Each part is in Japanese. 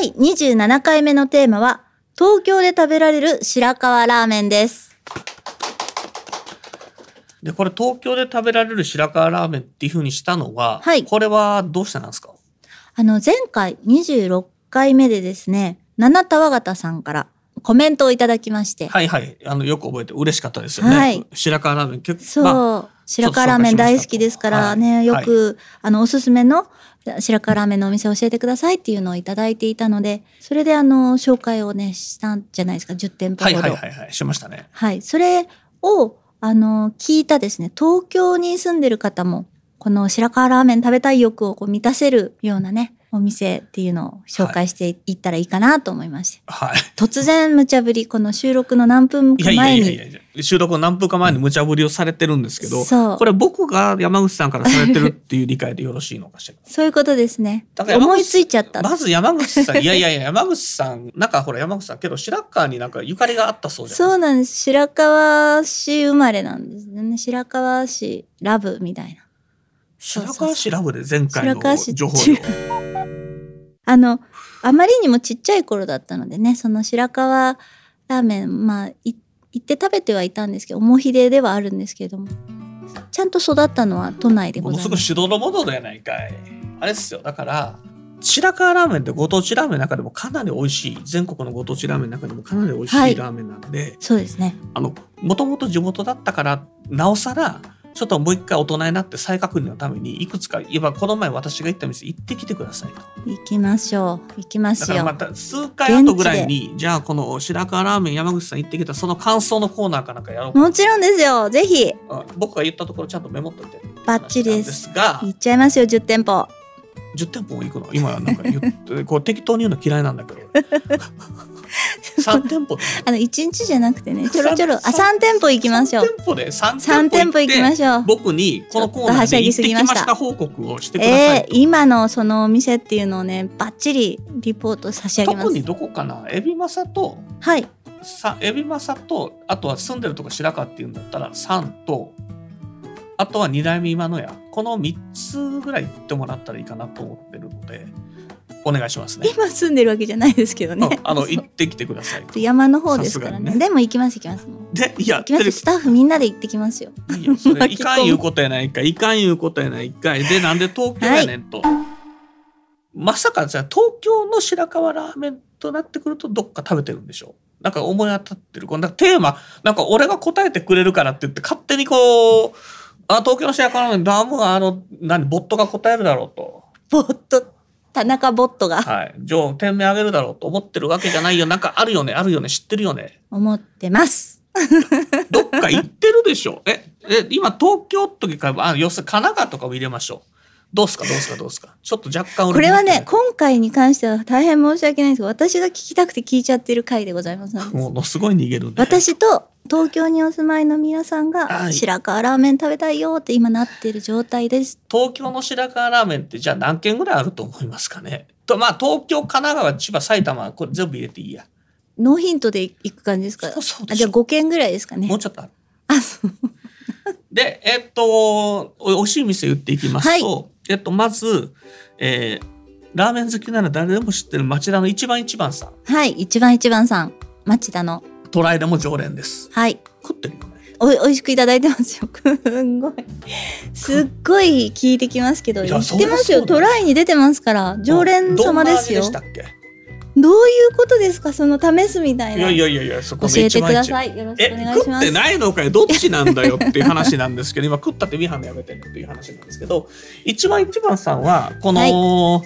第27回目のテーマは東京で食べられる白河ラーメンです。でこれ東京で食べられる白河ラーメンっていう風にしたのは、はい。これはどうしてなんですか？あの前回26回目でですね七田和形さんからコメントをいただきまして、はいはい。あのよく覚えて嬉しかったですよね、はい。白河ラーメン。結そう、構、まあ白河ラーメン大好きですからね、はいよく、あの、おすすめの白河ラーメンのお店を教えてくださいっていうのをいただいていたので、それであの、紹介をね、したんじゃないですか、10店舗ほど。はいはいはいはいしましたねはい。それを、あの、聞いたですね、東京に住んでる方も、この白河ラーメン食べたい欲をこう満たせるようなね、お店っていうのを紹介していったらいいかなと思いまして。はい突然無茶ぶり、この収録の何分いやいやか前に、いやいやいや収録の何分か前に無茶ぶりをされてるんですけどそうこれ僕が山口さんからされてるっていう理解でよろしいのかしら？そういうことですねだから。思いついちゃった。まず山口さんいや いやいや山口さんなんかほら山口さんけど白川になんかゆかりがあったそうじゃそうないですかなんです。白河市生まれなんですよね。白河市ラブみたいな。そうそうそう白川市ラブで前回の情報中あの、あまりにもちっちゃい頃だったのでね、その白河ラーメン、まあ、い行って食べてはいたんですけど、重ひでではあるんですけれども、ちゃんと育ったのは都内でごものざいます。すごい手動のものやないかいあれですよ。だから白川ラーメンってご当地ラーメンの中でもかなり美味しい。全国のご当地ラーメンの中でもかなり美味しはい。いラーメンなんで、そうですね。あのもともと地元だったからなおさらちょっともう一回大人になって再確認のためにいくつか今この前私が行った店行ってきてくださいと。行きましょう。行きますよ。だからまた数回後ぐらいにじゃあこの白川ラーメン山口さん行ってきたその感想のコーナーかなんかやろうかもちろんですよ。ぜひ、あ僕が言ったところちゃんとメモっといて。バッチリです。が。行っちゃいますよ、10店舗。10店舗も行くの？今なんか言ってこう適当に言うの嫌いなんだけど 3店舗であの、1日じゃなくてね、ちょろちょろ、あ、三3店舗行きましょう。3店舗で3 3店舗行きまょしょう。僕にこのコーナーで行ってきました報告をしてくださいと、えー、今のそのお店っていうのをね、バッチリリポート差し上げます。特にどこかな？エビマサとはい。さエビマサとあとは住んでるとこ白川っていうんだったら3とあとは2代目今の屋この3つぐらい行ってもらったらいいかなと思ってるのでお願いしますね。今住んでるわけじゃないですけどねうん。あの行ってきてください。山の方ですからね。ねでも行きます行きます。でいや行きますよ。スタッフみんなで行ってきますよ。いいよそれ 巻き込むいかんいうことやないかいかんいうことやないかいでなんで東京やねんと、まさかじゃあ東京の白河ラーメンとなってくるとどっか食べてるんでしょう？なんか思い当たってるこのテーマなんか俺が答えてくれるからって言って勝手にこうあ東京の白河ラーメンダムがあの何ボットが答えるだろうとボット、田中ボットがはい上店名あげるだろうと思ってるわけじゃないよなんかあるよねあるよね知ってるよね思ってます。どっか行ってるでしょえ、え、今東京ときから、あ、要するに神奈川とかを入れましょう。どうすか？どうすか？どうすか？ちょっと若干俺これはね、こ今回に関しては大変申し訳ないんですが、私が聞きたくて聞いちゃってる回でございます。ものすごい逃げるんで。私と東京にお住まいの皆さんがはい白河ラーメン食べたいよって今なってる状態です。東京の白河ラーメンってじゃあ何軒ぐらいあると思いますかね？と、まあ東京、神奈川、千葉、埼玉、これ全部入れていいや。ノーヒントで行く感じですか？そうそうじゃあ5件ぐらいですかねもう。ちょっとある。あ、そう。で、えっと、お美味しい店言っていきますと、えっと、まず、えーラーメン好きなら誰でも知ってる町田の一番一番さん。はい、一番一番さん。町田の。トライでも常連です。はい。食ってるよね。おい、美味しくいただいてますよ。すんごい。すっごい聞いてきますけど、言ってますよ。トライに出てますから、常連様ですよどういうことですか？その試すみたいな。いやいやいやいや、そこ教えてくだい。さい。よろしえくお願いします。食ってないのかよどっちなんだよっていう話なんですけど 今食ったってミハンのやめてねっていう話なんですけど一番一番さんはこの、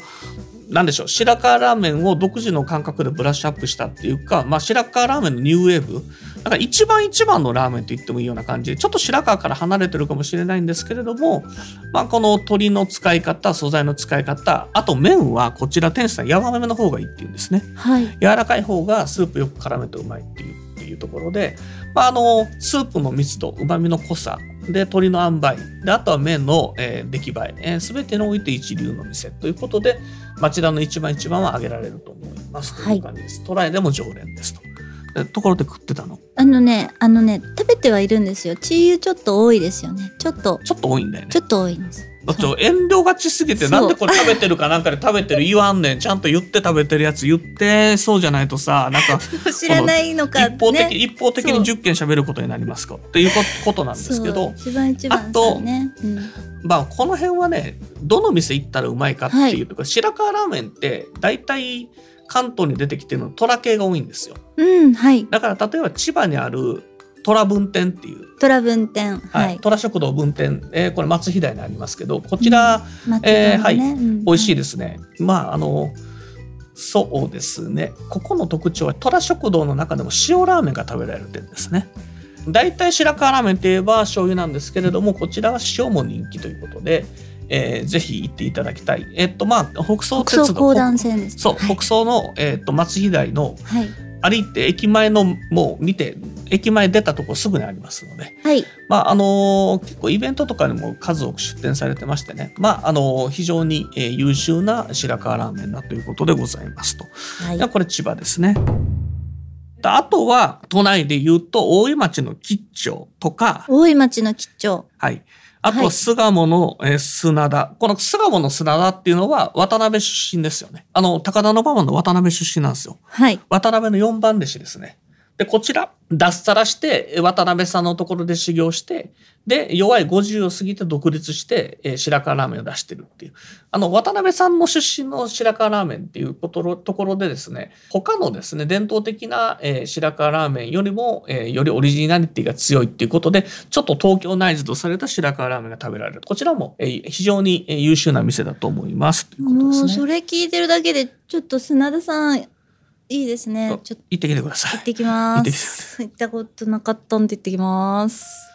なんでしょう、白川ラーメンを独自の感覚でブラッシュアップしたっていうか、まあ、白川ラーメンのニューウェーブ、だから一番一番のラーメンと言ってもいいような感じで、ちょっと白川から離れてるかもしれないんですけれども、まあ、この鶏の使い方、素材の使い方、あと麺はこちら店主さん柔らかめの方がいいっていうんですね。はい。柔らかい方がスープよく絡めてうまいっていうっていうところで、まあ、あのスープの密度うまみの濃さで鶏の塩梅であとは麺の、えー出来栄え、えー、全てにおいて一流の店ということで町田の一番一番は挙げられると思います。という感じです、トライでも常連ですと。でところで食ってたの？あのね、あのね、食べてはいるんですよ。チー油ちょっと多いですよね。ちょっと、ちょっと多いんだよね。ちょっと多いんです。だって遠慮がちすぎてなんでこれ食べてるかなんかで 食べてる言わんねん。ちゃんと言って食べてるやつ言ってそうじゃないとさなんか 知らないのか、ね。一方的、一方的にそう。10件喋ることになりますか？っていうことなんですけど。一番一番あと。うん。まあこの辺はねどの店行ったらうまいかっていうとか、白川ラーメンって大体関東に出てきてるの虎系が多いんですようん、はい。だから例えば千葉にある虎分店っていう、トラ分店。ははいい。虎食堂分店、えーこれ松飛台にありますけどこちら、松戸のえーはいうん美味しいですね。まああのそうですねここの特徴は虎食堂の中でも塩ラーメンが食べられる点ですね。大体白川ラーメンといえば醤油なんですけれどもこちらは塩も人気ということで、えーぜひ行っていただきたい。えっとまあ北総鉄道北総線です。そう、はい北総の、えっと松飛台のはい。歩いて駅前のもう見て駅前出たところすぐにありますので、はい。まああの結構イベントとかにも数多く出店されてましてね、まああの非常に、えー優秀な白川ラーメンだということでございますと。はいで。これ千葉ですね。であとは都内で言うと大井町の吉兆とか、大井町の吉兆。はい。あと巣鴨の、えー砂田。この巣鴨の砂田っていうのは渡辺出身ですよね。あの、高田馬場の渡辺出身なんですよ。はい。渡辺の4番弟子ですね。で、こちら、脱サラして、渡辺さんのところで修行して、で、弱い50を過ぎて独立して、えー白川ラーメンを出してるっていう。あの、渡辺さんの出身の白川ラーメンっていうことところでですね、他のですね、伝統的な、えー白川ラーメンよりも、えーよりオリジナリティが強いっていうことで、ちょっと東京内ズとされた白川ラーメンが食べられる。こちらも、えー非常に優秀な店だと思います。ということですね。それ聞いてるだけでちょっと砂田さんいいですね。ちょっと行ってきてください行っ。てきます。行ったことなかったんで行ってきます。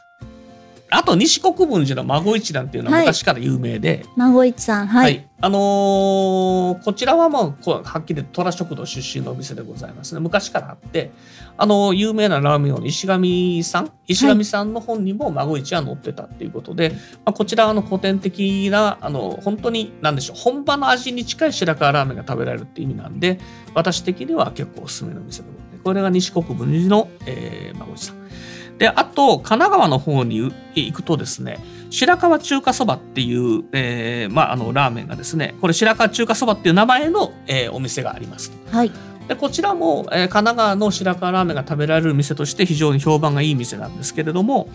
あと西国分寺の孫一蘭っていうのははい。昔から有名で、孫一さん、はい。あのーこちらはもうこうはっきり虎食堂出身のお店でございますね。昔からあって。あのー有名なラーメン王の石上さん。石上さんの本にも孫一は載ってたっていうことで、まあ、こちらあの古典的なあの本当に何でしょう本場の味に近い白川ラーメンが食べられるっていう意味なんで私的には結構おすすめの店でございます。これが西国分寺の、えー、孫一さんで、あと、神奈川の方に行くとですね、白川中華そばっていう、えーまあ、あの、ラーメンがですね、これ白川中華そばっていう名前の、えーお店がありますと。はい。で、こちらも、えー神奈川の白川ラーメンが食べられる店として非常に評判がいい店なんですけれども、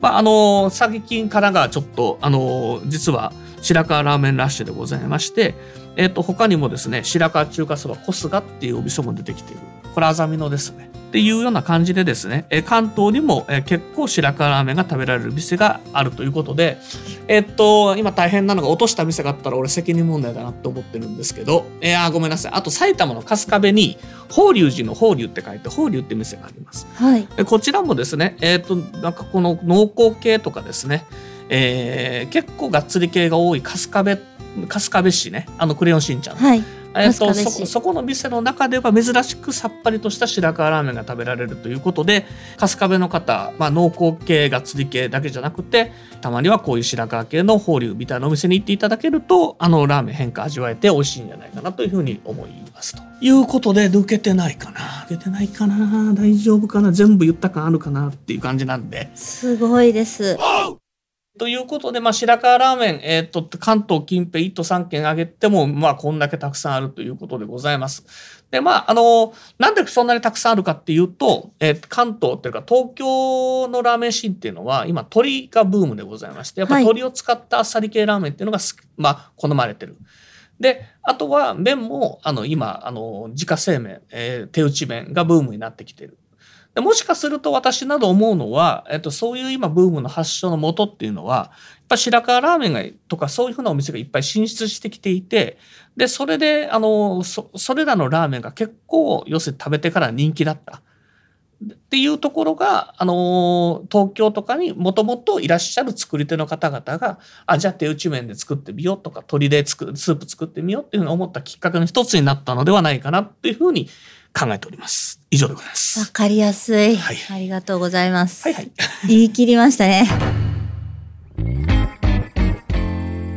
まあ、あの、最近神奈川ちょっと、あの、実は白川ラーメンラッシュでございまして、えっ、と、他にもですね、白川中華そば小菅っていうお店も出てきている。これあざみのですね。っていうような感じでですね、えー関東にも、えー結構白川ラーメンが食べられる店があるということで、えっと、今大変なのが落とした店があったら俺責任問題だなって思ってるんですけど、えーあーごめんなさい。あと埼玉の春日部に、法隆寺の法隆って書いて、法隆って店があります。はい。でこちらもですね、えっ、と、なんかこの濃厚系とかですね、えー結構がっつり系が多い春日部、春日部市ね、あのクレヨンしんちゃんの。はい。えっとそこそこの店の中では珍しくさっぱりとした白川ラーメンが食べられるということで春日部の方、まあ、濃厚系がっつり系だけじゃなくてたまにはこういう白川系の法隆みたいなお店に行っていただけるとあのラーメン変化味わえて美味しいんじゃないかなというふうに思いますと。いうことで抜けてないかな。抜けてないかな。大丈夫かな。全部言った感あるかなっていう感じなんで。すごいです。ということで、まあ、白川ラーメン、えっ、と、関東近辺1都3県挙げても、まあ、こんだけたくさんあるということでございます。で、まあ、あの、なんでそんなにたくさんあるかっていうと、えー関東っていうか、東京のラーメンシーンっていうのは、今、鶏がブームでございまして、やっぱはい鶏を使ったあっさり系ラーメンっていうのが好き、まあ、好まれてる。で、あとは麺も、あの、今、あの、自家製麺、えー手打ち麺がブームになってきてる。でもしかすると私など思うのは、えっと、そういう今ブームの発祥のもとっていうのは、やっぱ白川ラーメンがとかそういうふうなお店がいっぱい進出してきていて、で、それで、あの、そ、それらのラーメンが結構、要するに食べてから人気だった。っていうところが、あの東京とかにもともといらっしゃる作り手の方々が、あ、じゃあ手打ち麺で作ってみようとか、鶏で作る、スープ作ってみようっていうふうに思ったきっかけの一つになったのではないかなっていうふうに考えております。以上でございまわす。かりやすい。はいありがとうございます。はいはい。言い切りましたね。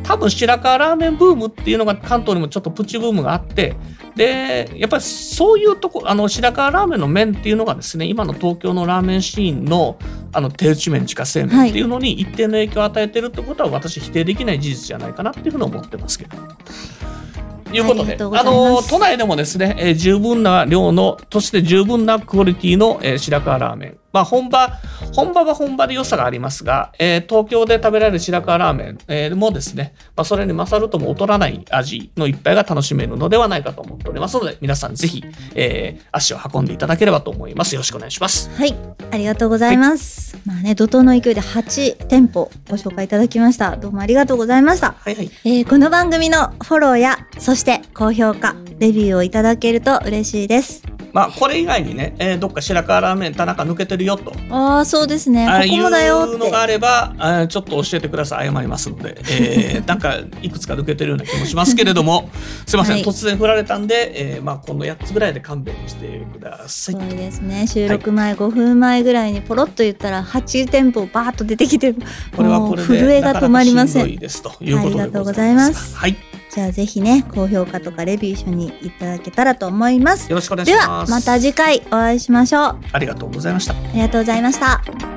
多分白河ラーメンブームっていうのが関東にもちょっとプチブームがあってでやっぱりそういうとこあの白河ラーメンの麺っていうのがですね今の東京のラーメンシーンのあの手打ち麺自家製麺っていうのに一定の影響を与えてるってことは私否定できない事実じゃないかなっていうふうに思ってますけど。ということであの都内でもですね、えー十分な量のそして十分なクオリティの、えー白河ラーメンまあ本場本場は本場で良さがありますが、えー東京で食べられる白河ラーメン、えーもですね、まあ、それに勝るとも劣らない味の一杯が楽しめるのではないかと思っておりますので皆さんぜひ、えー足を運んでいただければと思いますよろしくお願いしますはい、ありがとうございます。まあね、怒涛の勢いで8店舗ご紹介いただきました。どうもありがとうございました。はいはいえーこの番組のフォローや、そして高評価、レビューをいただけると嬉しいです。まあこれ以外にね、えーどっか白河ラーメン田中抜けてるよとああ、そうですね。ここもだよいうのがあって。れば、あーちょっと教えてください。謝りますので、えー なんかいくつか抜けてるような気もしますけれども、すいません、はい突然振られたんで、えーまあこの8つぐらいで勘弁してくださいそう。ですね。収録前5分前ぐらいにポロッと言ったら8店舗バーッと出てきて、これはこれ震えが止まりませんなかなかしんどいですということでありがとうございますはい、じゃあぜひね、高評価とかレビュー一緒にいただけたらと思います。よろしくお願いでします。は、また次回お会いしましょう。あありがとうございました。りがとうございました。